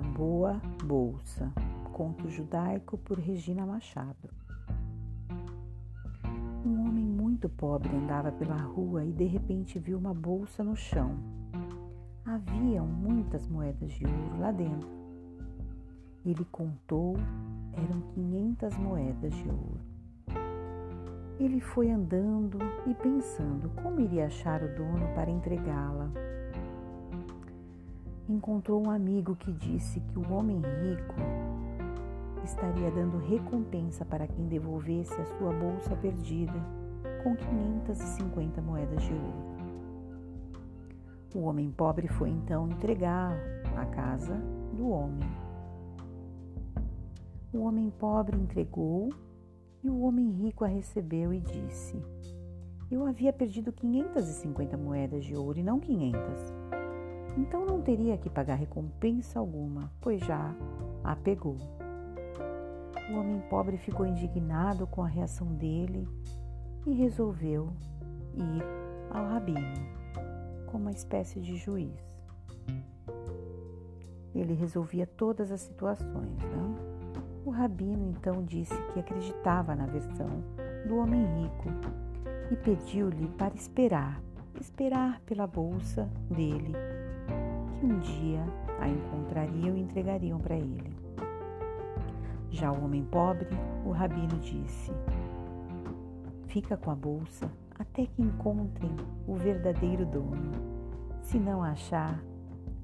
A Boa Bolsa, conto judaico por Regina Machado. Um homem muito pobre andava pela rua e de repente viu uma bolsa no chão. Haviam muitas moedas de ouro lá dentro. Ele contou, eram 500 moedas de ouro. Ele foi andando e pensando como iria achar o dono para entregá-la. Encontrou um amigo que disse que o homem rico estaria dando recompensa para quem devolvesse a sua bolsa perdida com 550 moedas de ouro. O homem pobre foi então entregar a casa do homem. O homem pobre entregou e o homem rico a recebeu e disse: Eu havia perdido 550 moedas de ouro e não 500. Então não teria que pagar recompensa alguma, pois já a pegou. O homem pobre ficou indignado com a reação dele e resolveu ir ao rabino, como uma espécie de juiz. Ele resolvia todas as situações, não? O rabino então disse que acreditava na versão do homem rico e pediu-lhe para esperar, esperar pela bolsa dele, que um dia a encontrariam e entregariam para ele. Já o homem pobre, o rabino disse: Fica com a bolsa até que encontrem o verdadeiro dono. Se não achar,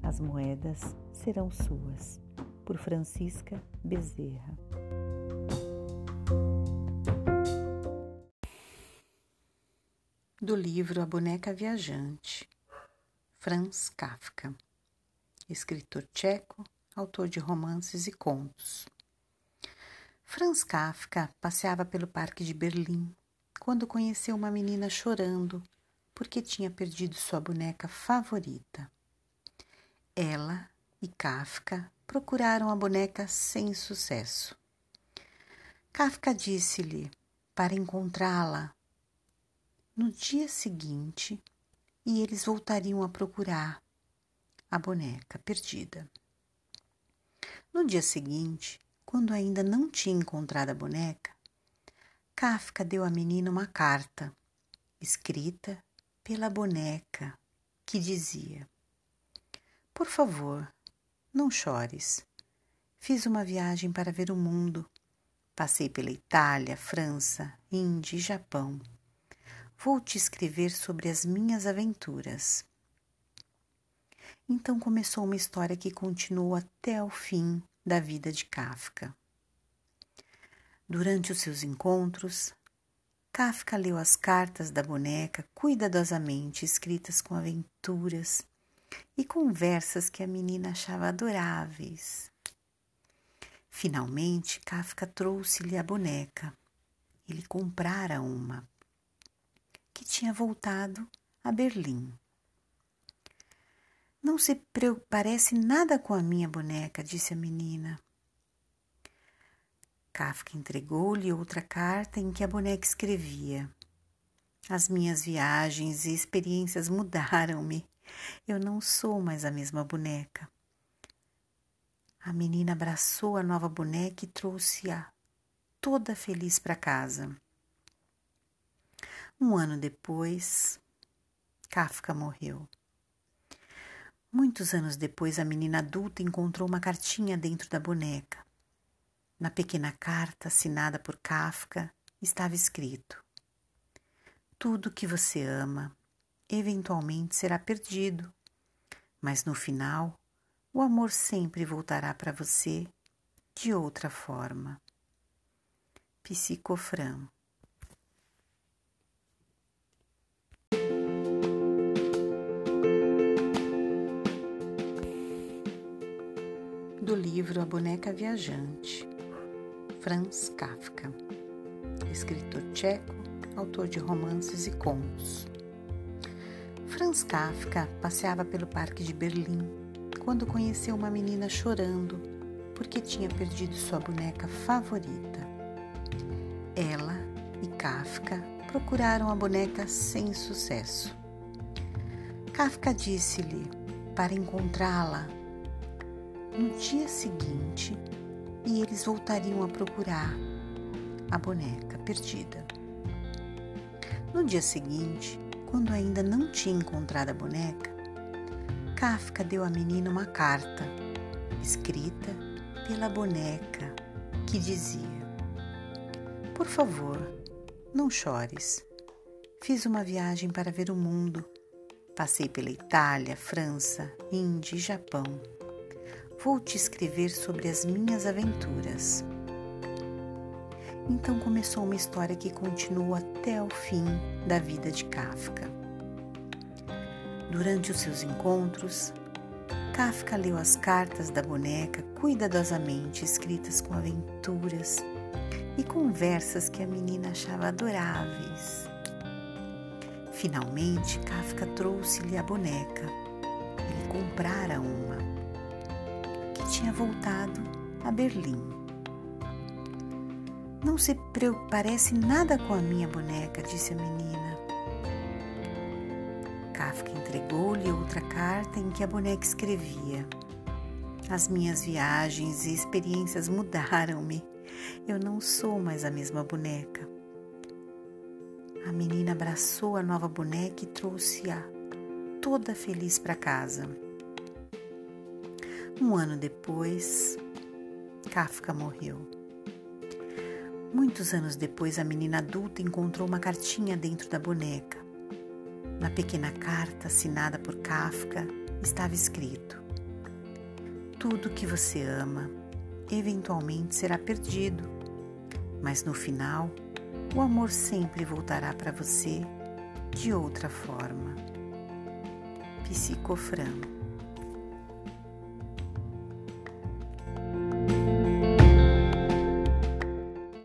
as moedas serão suas por Francisca Bezerra. Do livro A Boneca Viajante, Franz Kafka, escritor tcheco, autor de romances e contos. Franz Kafka passeava pelo parque de Berlim quando conheceu uma menina chorando porque tinha perdido sua boneca favorita. Ela e Kafka procuraram a boneca sem sucesso. Kafka disse-lhe para encontrá-la no dia seguinte e eles voltariam a procurar a boneca perdida. No dia seguinte, quando ainda não tinha encontrado a boneca, Kafka deu à menina uma carta escrita pela boneca que dizia: Por favor, não chores. Fiz uma viagem para ver o mundo. Passei pela Itália, França, Índia e Japão. Vou te escrever sobre as minhas aventuras. Então começou uma história que continuou até o fim da vida de Kafka. Durante os seus encontros, Kafka leu as cartas da boneca cuidadosamente escritas com aventuras e conversas que a menina achava adoráveis. Finalmente, Kafka trouxe-lhe a boneca. Ele comprara uma, que tinha voltado a Berlim. Não se parece nada com a minha boneca, disse a menina. Kafka entregou-lhe outra carta em que a boneca escrevia: As minhas viagens e experiências mudaram-me. Eu não sou mais a mesma boneca. A menina abraçou a nova boneca e trouxe-a toda feliz para casa. Um ano depois, Kafka morreu. Muitos anos depois, a menina adulta encontrou uma cartinha dentro da boneca. Na pequena carta, assinada por Kafka, estava escrito: Tudo que você ama eventualmente será perdido, mas no final o amor sempre voltará para você de outra forma. Psicofram livro A Boneca Viajante, Franz Kafka, escritor tcheco, autor de romances e contos. Franz Kafka passeava pelo parque de Berlim quando conheceu uma menina chorando porque tinha perdido sua boneca favorita. Ela e Kafka procuraram a boneca sem sucesso. Kafka disse-lhe para encontrá-la no dia seguinte e eles voltariam a procurar a boneca perdida. No dia seguinte, quando ainda não tinha encontrado a boneca, Kafka deu à menina uma carta escrita pela boneca que dizia: Por favor, não chores. Fiz uma viagem para ver o mundo. Passei pela Itália, França, Índia e Japão. Vou te escrever sobre as minhas aventuras. Então começou uma história que continua até o fim da vida de Kafka. Durante os seus encontros, Kafka leu as cartas da boneca cuidadosamente escritas com aventuras e conversas que a menina achava adoráveis. Finalmente, Kafka trouxe-lhe a boneca. Ele comprara uma, tinha voltado a Berlim. Não se parece nada com a minha boneca, disse a menina. Kafka entregou-lhe outra carta em que a boneca escrevia: As minhas viagens e experiências mudaram-me. Eu não sou mais a mesma boneca. A menina abraçou a nova boneca e trouxe-a toda feliz para casa. Um ano depois, Kafka morreu. Muitos anos depois, a menina adulta encontrou uma cartinha dentro da boneca. Na pequena carta assinada por Kafka estava escrito: Tudo que você ama eventualmente será perdido, mas no final o amor sempre voltará para você de outra forma. Psicofran